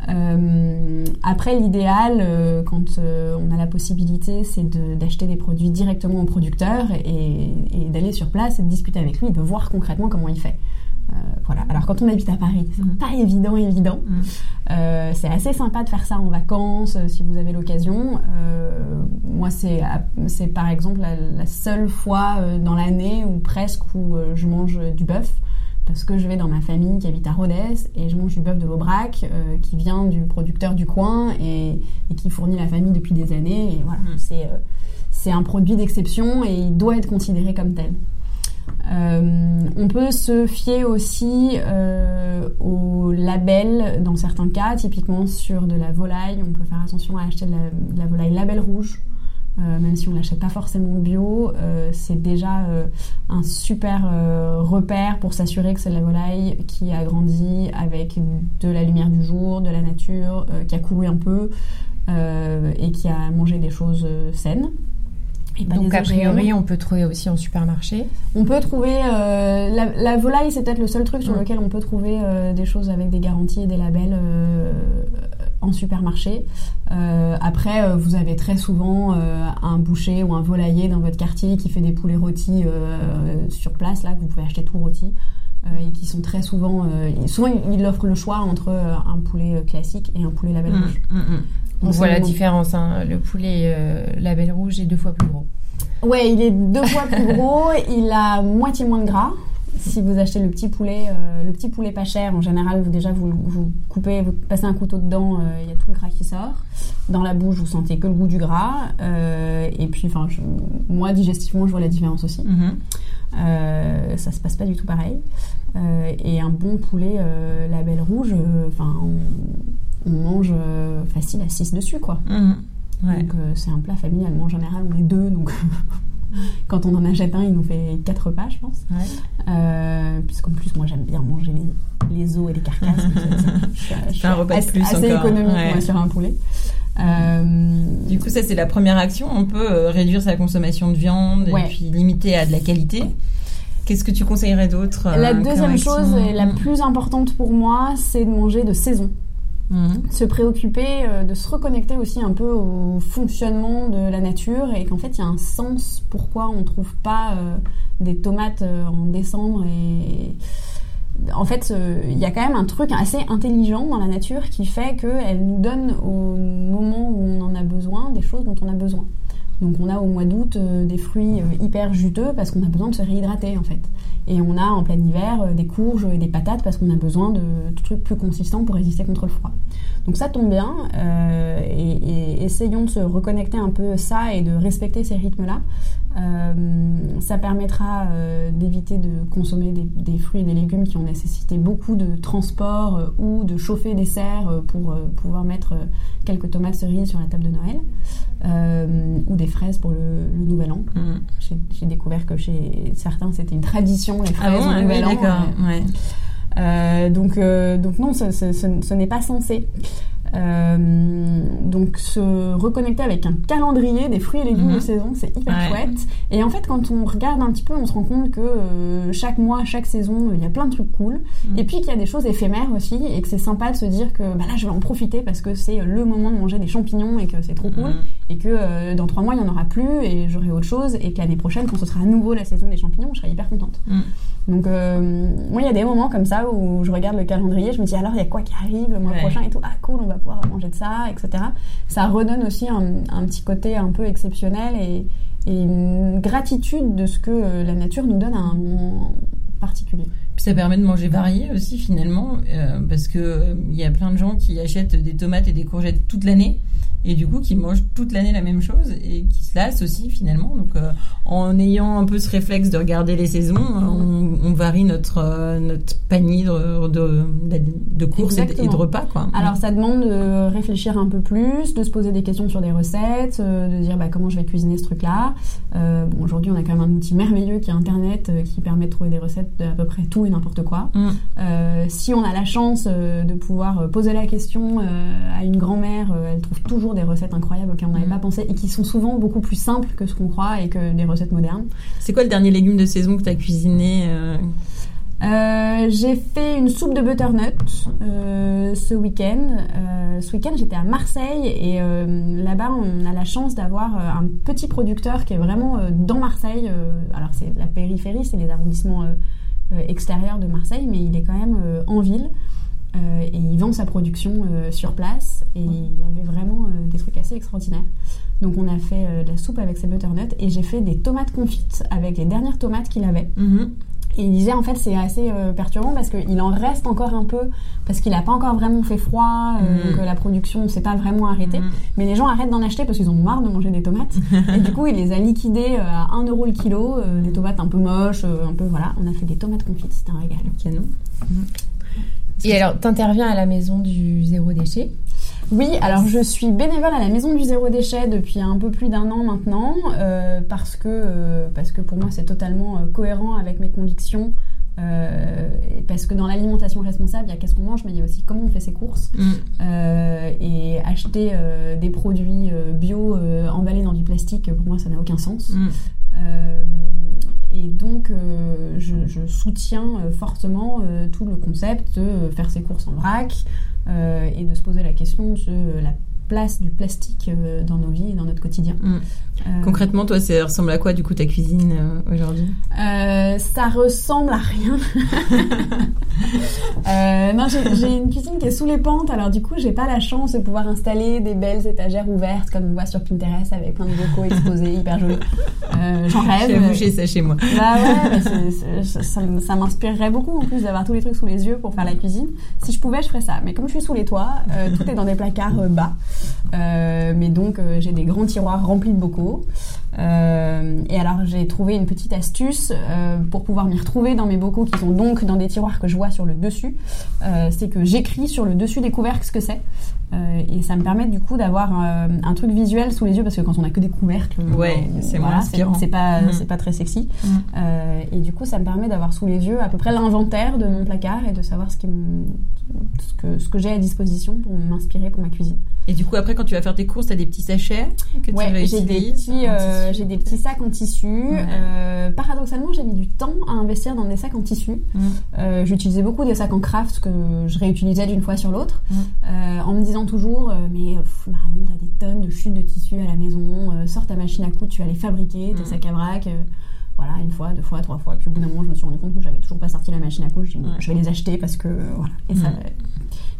Euh, après, l'idéal, euh, quand euh, on a la possibilité, c'est d'acheter des produits directement au producteur et, d'aller sur place et de discuter avec lui, de voir concrètement comment il fait. voilà. Alors quand on habite à Paris, c'est mm. pas évident, évident. Mm. c'est assez sympa de faire ça en vacances si vous avez l'occasion. moi, c'est c'est par exemple la, la seule fois dans l'année ou presque où je mange du bœuf parce que je vais dans ma famille qui habite à Rodez et je mange du bœuf de l'Aubrac euh, qui vient du producteur du coin et, qui fournit la famille depuis des années. Et voilà, mm. c'est, euh, c'est un produit d'exception et il doit être considéré comme tel. Euh, on peut se fier aussi au label dans certains cas, typiquement sur de la volaille. On peut faire attention à acheter de la volaille label rouge euh, même si on l'achète pas forcément bio, euh, c'est déjà euh, un super repère pour s'assurer que c'est la volaille qui a grandi avec de la lumière du jour, de la nature, qui a couru un peu et qui a mangé des choses saines. Donc a priori, on peut trouver aussi en supermarché. On peut trouver la, la, volaille, c'est peut-être le seul truc sur lequel on peut trouver des choses avec des garanties et des labels en supermarché. Euh, après, euh, vous avez très souvent euh, un boucher ou un volailler dans votre quartier qui fait des poulets rôtis sur place, là, que vous pouvez acheter tout rôti. et qui sont très souvent... souvent, il offre le choix entre un poulet classique et un poulet label mmh, rouge. Mmh, mmh. On voit la différence. Hein. Le poulet label rouge est deux fois plus gros. Ouais, il est deux fois plus gros. Il a moitié moins de gras si vous achetez le petit poulet, euh, le petit poulet pas cher, en général, vous déjà vous, vous coupez, vous passez un couteau dedans, euh, il y a tout le gras qui sort. Dans la bouche, vous sentez que le goût du gras. Euh, et puis, enfin, moi, digestivement, je vois la différence aussi. Mm-hmm. ça se passe pas du tout pareil. et un bon poulet label rouge, enfin, on, mange facile à 6 dessus, quoi. Mm-hmm. Donc c'est un plat familial. en général, on est deux, donc [laughs] Quand on en achète un, il nous fait 4 repas, je pense. Euh, puisqu'en plus, moi, j'aime bien manger les, os et les carcasses. [laughs] c'est un repas de plus assez économique sur un poulet. Euh, du coup, ça, c'est la première action. On peut euh, réduire sa consommation de viande et puis limiter à de la qualité. Qu'est-ce que tu conseillerais d'autre La deuxième chose, et la plus importante pour moi, c'est de manger de saison. Mhm. Se préoccuper euh, de se reconnecter aussi un peu au fonctionnement de la nature et qu'en fait il y a un sens pourquoi on ne trouve pas euh, des tomates euh, en décembre et en fait, il y a quand même un truc assez intelligent dans la nature qui fait qu'elle nous donne au moment où on en a besoin des choses dont on a besoin. Donc on a au mois d'août des fruits hyper juteux parce qu'on a besoin de se réhydrater en fait. Et on a en plein hiver des courges et des patates parce qu'on a besoin de, de, trucs plus consistants pour résister contre le froid. Donc ça tombe bien et, et, essayons de se reconnecter un peu ça et de respecter ces rythmes-là. ça permettra d'éviter de consommer des, des, fruits et des légumes qui ont nécessité beaucoup de transport ou de chauffer des serres pour pouvoir mettre quelques tomates cerises sur la table de Noël. Euh, ou des fraises pour le, nouvel an. Mm. J'ai découvert que chez certains c'était une tradition les fraises ah au nouvel an. Ouais. Euh, donc, euh, donc non, ce, ce, ce n'est pas censé. Euh, donc se reconnecter avec un calendrier des fruits et légumes de mhm. saison, c'est hyper chouette. Et en fait, quand on regarde un petit peu, on se rend compte que euh, chaque mois, chaque saison, il y a plein de trucs cool. Mhm. Et puis qu'il y a des choses éphémères aussi, et que c'est sympa de se dire que bah là, je vais en profiter parce que c'est le moment de manger des champignons et que c'est trop cool. Mhm. Et que euh, dans trois mois, il n'y en aura plus et j'aurai autre chose. Et que l'année prochaine, quand ce sera à nouveau la saison des champignons, je serai hyper contente. Donc, moi, il y a des moments comme ça où je regarde le calendrier, je me dis alors, il y a quoi qui arrive le mois prochain et tout. Ah, cool, on va pouvoir manger de ça, etc. Ça redonne aussi un, petit côté un peu exceptionnel et, une gratitude de ce que euh, la nature nous donne à un moment particulier. Puis ça permet de manger varié aussi finalement, euh, parce que euh, il y a plein de gens qui achètent des tomates et des courgettes toute l'année et du coup qui mangent toute l'année la même chose et qui se lassent aussi finalement. Donc euh, en ayant un peu ce réflexe de regarder les saisons, on, on varie notre euh, notre panier de de, de courses et de, repas quoi. Alors ça demande de réfléchir un peu plus, de se poser des questions sur des recettes, euh, de dire bah, comment je vais cuisiner ce truc-là. bon aujourd'hui on a quand même un outil merveilleux qui est Internet qui permet de trouver des recettes de à peu près tout et n'importe quoi. Mm. si on a la chance de pouvoir poser la question à une grand-mère, elle trouve toujours des recettes incroyables auxquelles on n'avait mm. pas pensé et qui sont souvent beaucoup plus simples que ce qu'on croit et que des recettes modernes. C'est quoi le dernier légume de saison que tu as cuisiné euh? Euh, j'ai fait une soupe de butternut euh, ce week-end. ce week-end, j'étais à Marseille et là-bas, on a la chance d'avoir un petit producteur qui est vraiment dans Marseille. alors, c'est la périphérie, c'est les arrondissements extérieurs de Marseille, mais il est quand même en ville. Euh, et il vend sa production euh, sur place et il avait vraiment euh, des trucs assez extraordinaires. Donc on a fait de la soupe avec ses butternuts et j'ai fait des tomates confites avec les dernières tomates qu'il avait. Mhm. Et il disait en fait c'est assez perturbant parce qu'il en reste encore un peu parce qu'il n'a pas encore vraiment fait froid, mhm. donc la production ne s'est pas vraiment arrêtée. Mhm. Mais les gens arrêtent d'en acheter parce qu'ils ont marre de manger des tomates. [laughs] et du coup il les a liquidées à 1 euro le kilo, des tomates un peu moches, un peu voilà. On a fait des tomates confites, c'était un régal. Canon. Et alors, t'interviens à la maison du zéro déchet oui, alors je suis bénévole à la Maison du Zéro Déchet depuis un peu plus d'un an maintenant, euh, parce, que, euh, parce que pour moi c'est totalement euh, cohérent avec mes convictions. parce que dans l'alimentation responsable, il y a qu'est-ce qu'on mange, mais il y a aussi comment on fait ses courses. Mm. et acheter des produits bio emballés dans du plastique, pour moi ça n'a aucun sens. Mm. Et donc, euh, je, soutiens euh, fortement euh, tout le concept de faire ses courses en vrac et de se poser la question de la place du plastique dans nos vies et dans notre quotidien. Mm. Concrètement, toi, ça ressemble à quoi du coup ta cuisine euh, aujourd'hui? Euh, Ça ressemble à rien. [laughs] euh, non, j'ai une cuisine qui est sous les pentes, alors du coup, j'ai pas la chance de pouvoir installer des belles étagères ouvertes comme on voit sur Pinterest avec plein de bocaux exposés, [laughs] hyper jolis. Euh, J'en rêve. J'ai bouché ça chez moi. Bah ouais, ça, ça m'inspirerait beaucoup en plus d'avoir tous les trucs sous les yeux pour faire la cuisine. Si je pouvais, je ferais ça. Mais comme je suis sous les toits, euh, tout est dans des placards euh, bas. Mais donc, j'ai des grands tiroirs remplis de bocaux euh, et alors j'ai trouvé une petite astuce euh, pour pouvoir m'y retrouver dans mes bocaux qui sont donc dans des tiroirs que je vois sur le dessus. Euh, c'est que j'écris sur le dessus des couvercles ce que c'est. et ça me permet du coup d'avoir un truc visuel sous les yeux parce que quand on a que des couvercles, ouais, c'est moins inspirant. C'est pas, très sexy. Mm. et du coup, ça me permet d'avoir sous les yeux à peu près l'inventaire de mon placard et de savoir ce, qui ce que, ce que j'ai à disposition pour m'inspirer pour ma cuisine. Et du coup, après, quand tu vas faire tes courses, tu as des petits sachets que ouais, j'ai des petits, euh, j'ai des petits sacs en tissu. Euh, paradoxalement, j'ai mis du temps à investir dans des sacs en tissu. Mm. Euh, j'utilisais beaucoup des sacs en craft que je réutilisais d'une fois sur l'autre, mm. euh, en me disant toujours, mais Marion, t'as des tonnes de chutes de tissu à la maison, sors ta machine à coudre, tu vas les fabriquer, tes mm. sacs à vrac. Voilà, une fois, deux fois, trois fois. Puis au bout d'un moment, je me suis rendu compte que j'avais toujours pas sorti la machine à dis, bon, Ouais. je vais les acheter parce que voilà. Et ça, Mm.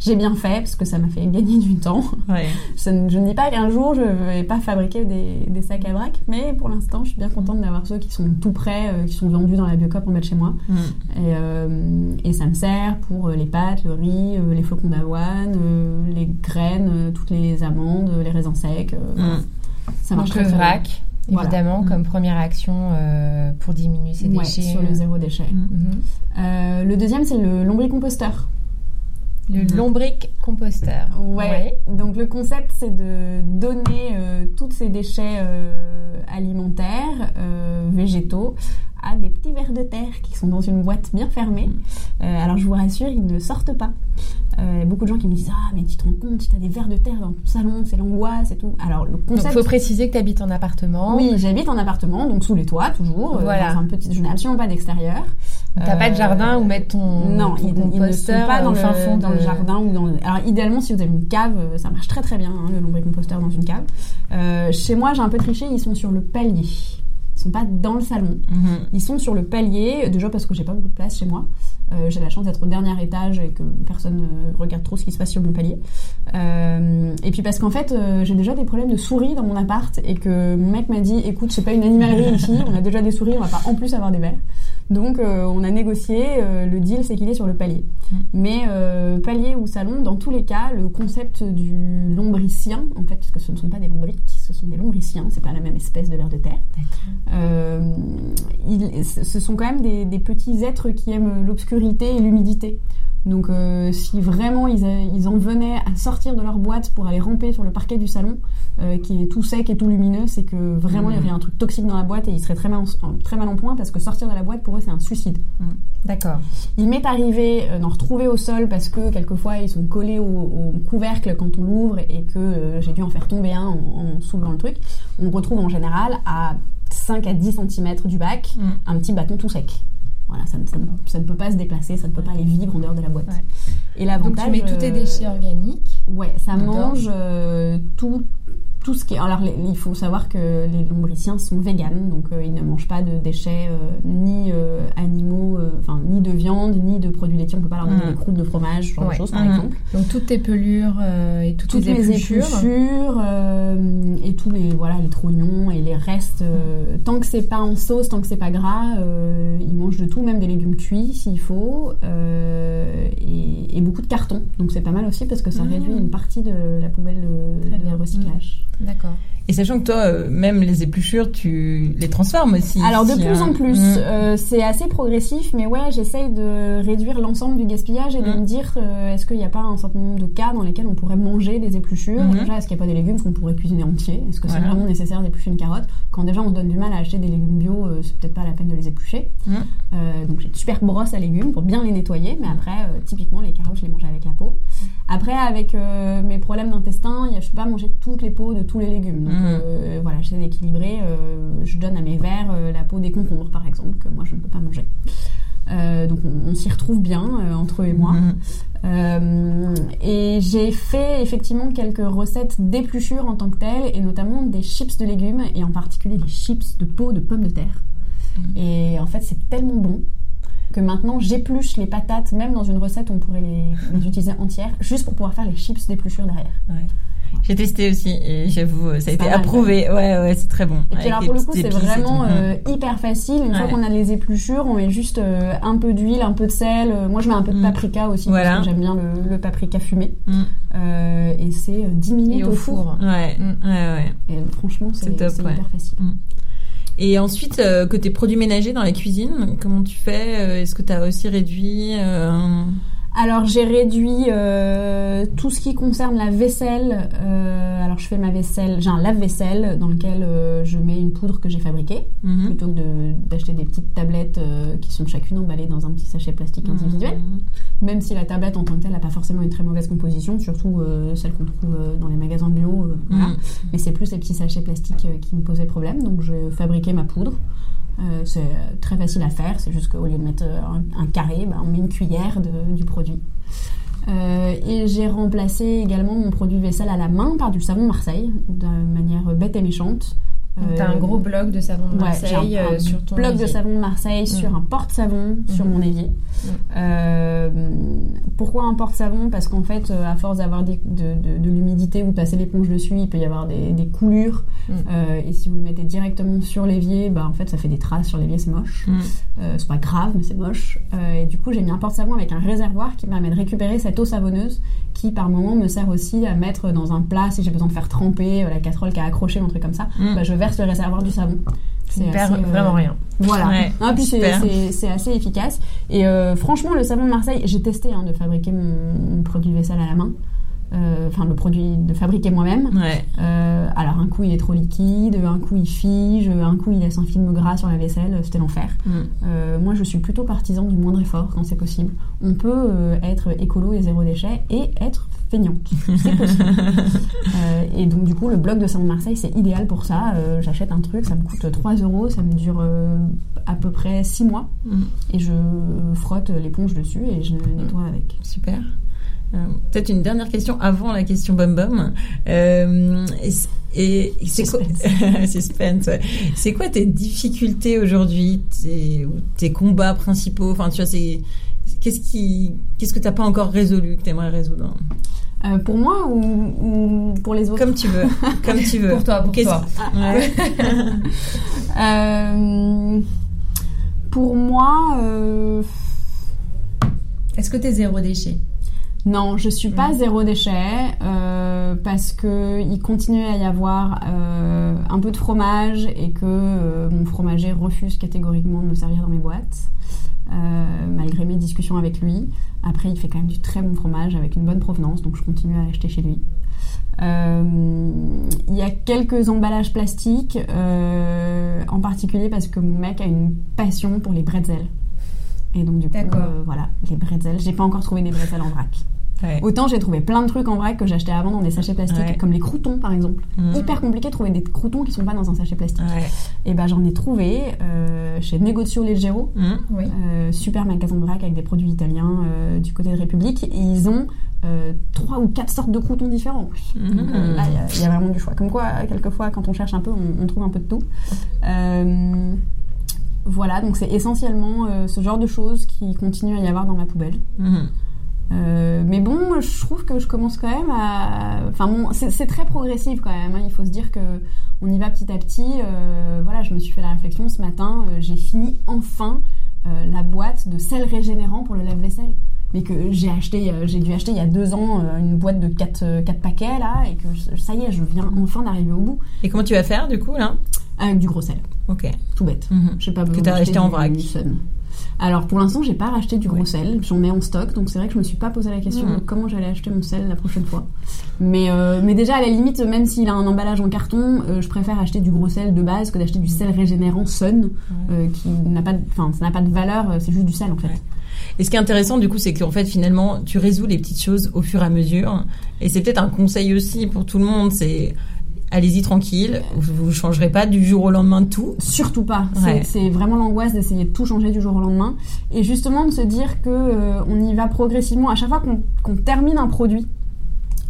j'ai bien fait parce que ça m'a fait gagner du temps. Ouais. [laughs] Je, ne- je ne dis pas qu'un jour je vais pas fabriquer des, des sacs à vrac, mais pour l'instant, je suis bien contente d'avoir ceux qui sont tout prêts, euh, qui sont vendus dans la biocop en bas de chez moi. Mm. Et, euh, et ça me sert pour euh, les pâtes, le riz, euh, les flocons d'avoine, euh, les graines, euh, toutes les amandes, euh, les raisins secs. euh. Mm. Ça marche très, vrac. Évidemment, Mm. comme première action euh, pour diminuer Ouais, déchets. sur le zéro déchet. Mm. Euh, le deuxième, c'est le lombricomposteur. Le Mhm. lombric composteur. Ouais. Donc le concept, c'est de donner euh, tous ces déchets euh, alimentaires, euh, végétaux, à des petits vers de terre qui sont dans une boîte bien fermée. Euh, alors je vous rassure, ils ne sortent pas. Euh, Il y a beaucoup de gens qui me disent Ah, mais tu te rends compte, tu as des vers de terre dans ton salon, c'est l'angoisse et tout. Alors le concept. faut préciser que tu habites en appartement. Oui, j'habite en appartement, donc sous les toits toujours. euh, Voilà. dans un petit, je n'ai absolument pas d'extérieur. T'as pas de Euh, jardin où mettre ton, non, ton ils, ils ne sont pas dans, le, fin fond dans de- le jardin ou dans. Alors idéalement, si vous avez une cave, euh, ça marche très très bien, hein, le lombricomposteur dans une cave. Euh, chez moi, j'ai un peu triché, ils sont sur le palier. Ils sont pas dans le salon. Mhm. Ils sont sur le palier, déjà parce que j'ai pas beaucoup de place chez moi. Euh, j'ai la chance d'être au dernier étage et que personne ne regarde trop ce qui se passe sur mon palier. Euh, et puis parce qu'en fait, euh, j'ai déjà des problèmes de souris dans mon appart et que mon mec m'a dit, écoute, c'est pas une animalerie ici, [laughs] on a déjà des souris, on va pas en plus avoir des vers. Donc euh, on a négocié, euh, le deal c'est qu'il est sur le palier. Mm. Mais euh, palier ou salon, dans tous les cas, le concept du lombricien, en fait, puisque ce ne sont pas des lombriques, ce sont des lombriciens, c'est pas la même espèce de vers de terre. Ils- ce sont quand même des, des petits êtres qui aiment l'obscurité et l'humidité. Donc euh, si vraiment ils, en venaient à sortir de leur boîte pour aller ramper sur le parquet du salon, euh, qui est tout sec et tout lumineux, c'est que vraiment il y aurait un truc toxique dans la boîte et ils seraient très mal en, très mal en point parce que sortir de la boîte pour eux c'est un suicide. D'accord. Il m'est arrivé euh, d'en retrouver au sol parce que quelquefois ils sont collés au, au couvercle quand on l'ouvre et que j'ai dû en faire tomber un en, en soulevant le truc. On retrouve en général à 5 à 10 cm du bac Mm. un petit bâton tout sec. Voilà, ça, ne- ça ne, ça ne peut pas se déplacer, ça ne peut pas aller vivre en dehors de la boîte. Ouais. Et Donc l'avantage, tu mets tous tes euh, déchets organiques. Ouais, ça mange euh, tout, tout ce qui est. Alors, les- il faut savoir que les lombriciens sont véganes, donc euh, ils ne mangent pas de déchets euh, ni euh, animaux, enfin ni de viande, ni de produits laitiers. On peut pas leur donner Mm. des croûtes de fromage, ce genre Ouais. de choses, par exemple. Donc toutes tes pelures et toutes, Toutes tes épluchures. et tous les voilà les trognons et les restes. euh, tant que c'est pas en sauce, tant que c'est pas gras, ils mangent de tout, même des légumes cuits s'il faut, et, et beaucoup de carton. Donc c'est pas mal aussi parce que ça Mhm. réduit une partie de la poubelle de, recyclage. D'accord. Et sachant que toi, euh, même les épluchures, tu les transformes aussi. Alors de si, plus hein. en plus, Mm. euh, c'est assez progressif, mais ouais, j'essaye de réduire l'ensemble du gaspillage et de Mm. me dire, euh, est-ce qu'il n'y a pas un certain nombre de cas dans lesquels on pourrait manger des épluchures Mhm. Déjà, est-ce qu'il n'y a pas des légumes qu'on pourrait cuisiner entiers Est-ce que c'est Voilà. vraiment nécessaire d'éplucher une carotte Quand déjà on se donne du mal à acheter des légumes bio, euh, c'est peut-être pas la peine de les éplucher. Mm. Euh, donc j'ai une super brosse à légumes pour bien les nettoyer, mais après, euh, typiquement, les carottes, je les mange avec la peau. Après, avec euh, mes problèmes d'intestin, je peux pas manger toutes les peaux de tous les légumes. Donc Mhm. euh, voilà, j'essaie d'équilibrer. euh, je donne à mes vers euh, la peau des concombres, par exemple, que moi je ne peux pas manger. Euh, donc on, on s'y retrouve bien euh, entre eux et moi. Euh, et j'ai fait effectivement quelques recettes d'épluchures en tant que telles, et notamment des chips de légumes, et en particulier des chips de peau de pommes de terre. Et en fait, c'est tellement bon que maintenant j'épluche les patates, même dans une recette on pourrait les, les utiliser entières, juste pour pouvoir faire les chips d'épluchure derrière. Ouais. J'ai testé aussi et j'avoue, ça a été mal, approuvé. Ouais, ouais, c'est très bon. Et puis alors pour le coup, c'est vraiment euh, hyper facile. Une fois Ouais. qu'on a les épluchures, on met juste euh, un peu d'huile, un peu de sel. Euh, Moi, je mets un peu de Mm. paprika aussi Voilà. parce que j'aime bien le, le paprika fumé. Mm. Euh, et c'est euh, 10 minutes Et au four. Ouais, Mm. ouais, ouais. Et franchement, c'est ouais. hyper facile. Et ensuite, euh, côté produits ménagers dans la cuisine, comment tu fais? Euh, Est-ce que tu as aussi réduit euh, Alors j'ai réduit euh, tout ce qui concerne la vaisselle. Euh, alors je fais ma vaisselle, j'ai un lave-vaisselle dans lequel euh, je mets une poudre que j'ai fabriquée mhm. plutôt que de- d'acheter des petites tablettes euh, qui sont chacune emballées dans un petit sachet plastique individuel. Mhm. Même si la tablette en tant que telle n'a pas forcément une très mauvaise composition, surtout euh, celle qu'on trouve dans les magasins bio. voilà. Mhm. Mais c'est plus les petits sachets plastiques qui me posaient problème. Donc j'ai fabriqué ma poudre. Euh, c'est très facile à faire, c'est juste qu'au lieu de mettre euh, un, carré, bah, on met une cuillère de- du produit. Euh, et j'ai remplacé également mon produit vaisselle à la main par du savon Marseille, de manière bête et méchante. Donc, t'as un gros bloc de savon de Marseille j'ai un, un euh, sur ton bloc de savon de Marseille sur un porte-savon sur Mhm. mon évier. Euh, pourquoi un porte-savon? Parce qu'en fait, euh, à force d'avoir de, de- de l'humidité ou de passer l'éponge dessus, il peut y avoir des, des coulures. Euh, et si vous le mettez directement sur l'évier, bah, en fait, ça fait des traces sur l'évier, c'est moche. Mm. Euh, c'est pas grave, mais c'est moche. Euh, et du coup, j'ai mis un porte-savon avec un réservoir qui permet de récupérer cette eau savonneuse qui, par moment, me sert aussi à mettre dans un plat si j'ai besoin de faire tremper euh, la casserole qui a accroché, un truc comme ça. Mm. Bah, je verse le réservoir du savon. Tu C'est euh, vraiment rien. Voilà. Ouais, Ah, puis c'est assez efficace. Et euh, franchement, le savon de Marseille, j'ai testé hein, de fabriquer mon, mon produit vaisselle à la main. Euh, Enfin, le produit de fabriquer moi-même. Ouais. Euh, alors, un coup, il est trop liquide, un coup, il fige, un coup, il laisse un film gras sur la vaisselle. C'était l'enfer. Mm. Euh, moi, je suis plutôt partisan du moindre effort quand c'est possible. On peut être écolo et zéro déchet et être feignante. C'est possible. [laughs] Et donc, du coup, le bloc de de Marseille, c'est idéal pour ça. J'achète un truc, ça me coûte 3 euros, ça me dure à peu près 6 mois. Mm. Et je frotte l'éponge dessus et je nettoie avec. Super. Euh, Peut-être une dernière question avant la question Bum Bum. Euh, et c'est quoi. [laughs] C'est quoi tes difficultés aujourd'hui, tes, combats principaux? Enfin, tu vois, c'est qu'est-ce qui, qu'est-ce que t'as pas encore résolu que t'aimerais résoudre? Euh, pour moi ou, ou pour les autres? Comme tu veux, comme tu veux. [laughs] Pour toi, pour toi. Ouais. [laughs] Euh, Pour moi, Est-ce que t'es zéro déchet? Non, je suis pas Mhm. zéro déchet euh, parce que il continue à y avoir euh, un peu de fromage et que euh, mon fromager refuse catégoriquement de me servir dans mes boîtes. malgré mes discussions avec lui. Après, il fait quand même du très bon fromage avec une bonne provenance, donc je continue à l'acheter chez lui. Il y a quelques emballages plastiques, en particulier parce que mon mec a une passion pour les bretzels. Et donc du coup, euh, voilà, les bretzels. J'ai pas encore trouvé des bretzels en vrac. Ouais. Autant j'ai trouvé plein de trucs en vrac que j'achetais avant dans des sachets plastiques, Ouais. comme les croutons par exemple. Mhm. Hyper compliqué de trouver des croutons qui sont pas dans un sachet plastique. Ouais. Et ben j'en ai trouvé euh, chez Negozio Leggero, Mhm. Oui. euh, super magasin de vrac avec des produits italiens euh, du côté de République. Et ils ont euh, trois ou quatre sortes de croutons différents. Mhm. Donc, là, il y a- il y, a vraiment du choix. Comme quoi, quelquefois, quand on cherche un peu, on, on trouve un peu de tout. Euh, voilà, donc c'est essentiellement euh, ce genre de choses qui continuent à y avoir dans ma poubelle. Euh, mais bon, je trouve que je commence quand même à. Enfin, bon, c'est très progressif quand même. hein. Il faut se dire que on y va petit à petit. Euh, voilà, je me suis fait la réflexion ce matin. euh, j'ai fini enfin la boîte de sel régénérant pour le lave-vaisselle. Mais que j'ai acheté, j'ai dû acheter il y a deux ans une boîte de 4, quatre paquets là, et que je- ça y est, je viens enfin d'arriver au bout Et comment tu vas faire du coup là? Avec du gros sel, Ok. tout bête. Mhm. J'ai pas besoin t'as acheté en vrac. Alors pour l'instant, j'ai pas racheté du gros Ouais. sel. J'en ai en stock, donc c'est vrai que je me suis pas posé la question de comment j'allais acheter mon sel la prochaine fois. Mais euh, mais déjà à la limite, même s'il a un emballage en carton, euh, je préfère acheter du gros sel de base que d'acheter du sel régénérant Sun, euh, qui n'a pas, enfin ça n'a pas de valeur. C'est juste du sel en fait. Ouais. Et ce qui est intéressant du coup, c'est qu'en fait finalement, tu résous les petites choses au fur et à mesure. Et c'est peut-être un conseil aussi pour tout le monde, c'est allez-y tranquille, vous ne changerez pas du jour au lendemain de tout. Surtout pas. C'est- Ouais. C'est vraiment l'angoisse d'essayer de tout changer du jour au lendemain. Et justement de se dire que euh, on y va progressivement. À chaque fois qu'on qu'on termine un produit,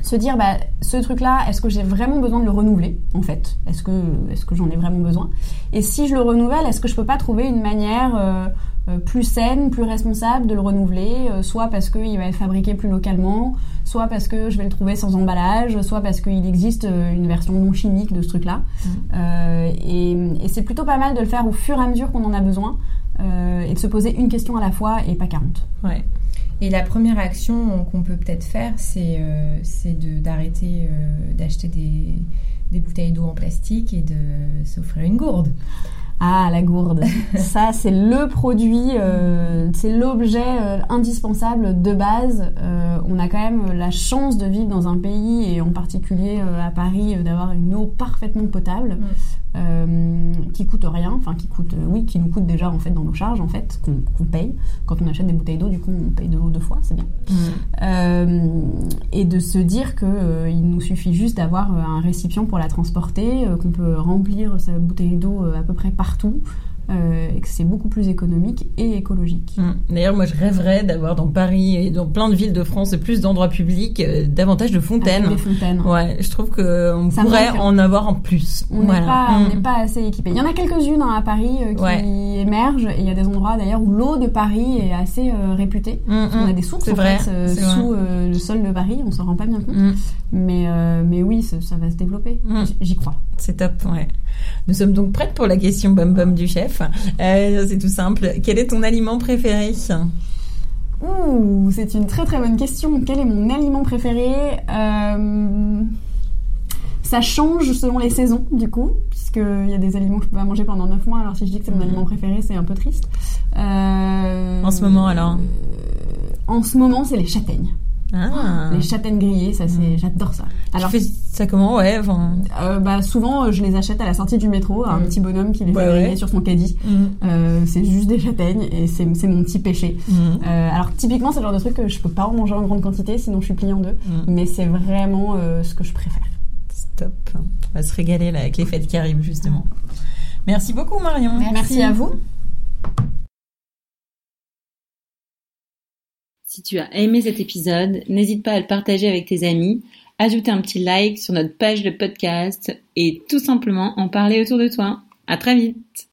se dire bah ce truc là est-ce que j'ai vraiment besoin de le renouveler en fait? Est-ce que j'en ai vraiment besoin? Et si je le renouvelle est-ce que je peux pas trouver une manière euh, plus saine plus responsable de le renouveler euh, soit parce qu'il va être fabriqué plus localement soit parce que je vais le trouver sans emballage soit parce qu'il existe euh, une version non chimique de ce truc là et, et c'est plutôt pas mal de le faire au fur et à mesure qu'on en a besoin euh, et de se poser une question à la fois et pas 40 Ouais. Et la première action qu'on peut peut-être faire, c'est euh, d'arrêter euh, d'acheter des, des bouteilles d'eau en plastique et de s'offrir une gourde. Ah, la gourde. [laughs] Ça, c'est le produit, euh, c'est l'objet euh, indispensable de base. Euh, on a quand même la chance de vivre dans un pays, et en particulier euh, à Paris, d'avoir une eau parfaitement potable, euh, qui coûte rien, enfin qui coûte, euh, oui, qui nous coûte déjà en fait dans nos charges en fait, qu'on paye. Quand on achète des bouteilles d'eau, du coup, on paye de l'eau deux fois, c'est bien. Euh, et de se dire que il nous suffit juste d'avoir un récipient pour la transporter, qu'on peut remplir sa bouteille d'eau à peu près partout, euh, et que c'est beaucoup plus économique et écologique. Mmh. D'ailleurs, moi, je rêverais d'avoir dans Paris et dans plein de villes de France et plus d'endroits publics euh, davantage de fontaines. Des fontaines. Ouais, je trouve qu'on pourrait en avoir en plus. On n'est Voilà. pas, Mmh. assez équipé. Il y en a quelques-unes hein, à Paris euh, qui Ouais. émergent et il y a des endroits d'ailleurs où l'eau de Paris est assez euh, réputée. Mmh, On a des sources en vrai, fait euh, vrai. sous euh, le sol de Paris, on s'en rend pas bien compte. Mais, euh, mais oui, ça, ça va se développer. J'y crois. C'est top, ouais. Nous sommes donc prêtes pour la question bum bum du chef. Euh, c'est tout simple. Quel est ton aliment préféré? Ouh, c'est une très très bonne question. Quel est mon aliment préféré? Euh, Ça change selon les saisons, du coup, puisqu'il y a des aliments que je peux pas manger pendant 9 mois. Alors si je dis que c'est mon Mhm. aliment préféré, c'est un peu triste. Euh, En ce moment, alors En ce moment, c'est les châtaignes. Ah. Les châtaignes grillées, ça c'est, j'adore ça. Alors, tu fais ça comment Ouais, enfin. euh, bah, souvent, euh, je les achète à la sortie du métro, un Mhm. petit bonhomme qui les fait Ouais, griller ouais. sur son caddie. Mmh. Euh, c'est juste des châtaignes et c'est, c'est mon petit péché. Mmh. Euh, alors typiquement c'est le genre de truc que je peux pas en manger en grande quantité sinon je suis pliée en deux mais c'est vraiment ce que je préfère. Stop. On va se régaler là avec les fêtes qui arrivent justement. Merci beaucoup Marion. Merci, à vous. Si tu as aimé cet épisode, n'hésite pas à le partager avec tes amis, ajouter un petit like sur notre page de podcast et tout simplement en parler autour de toi. À très vite!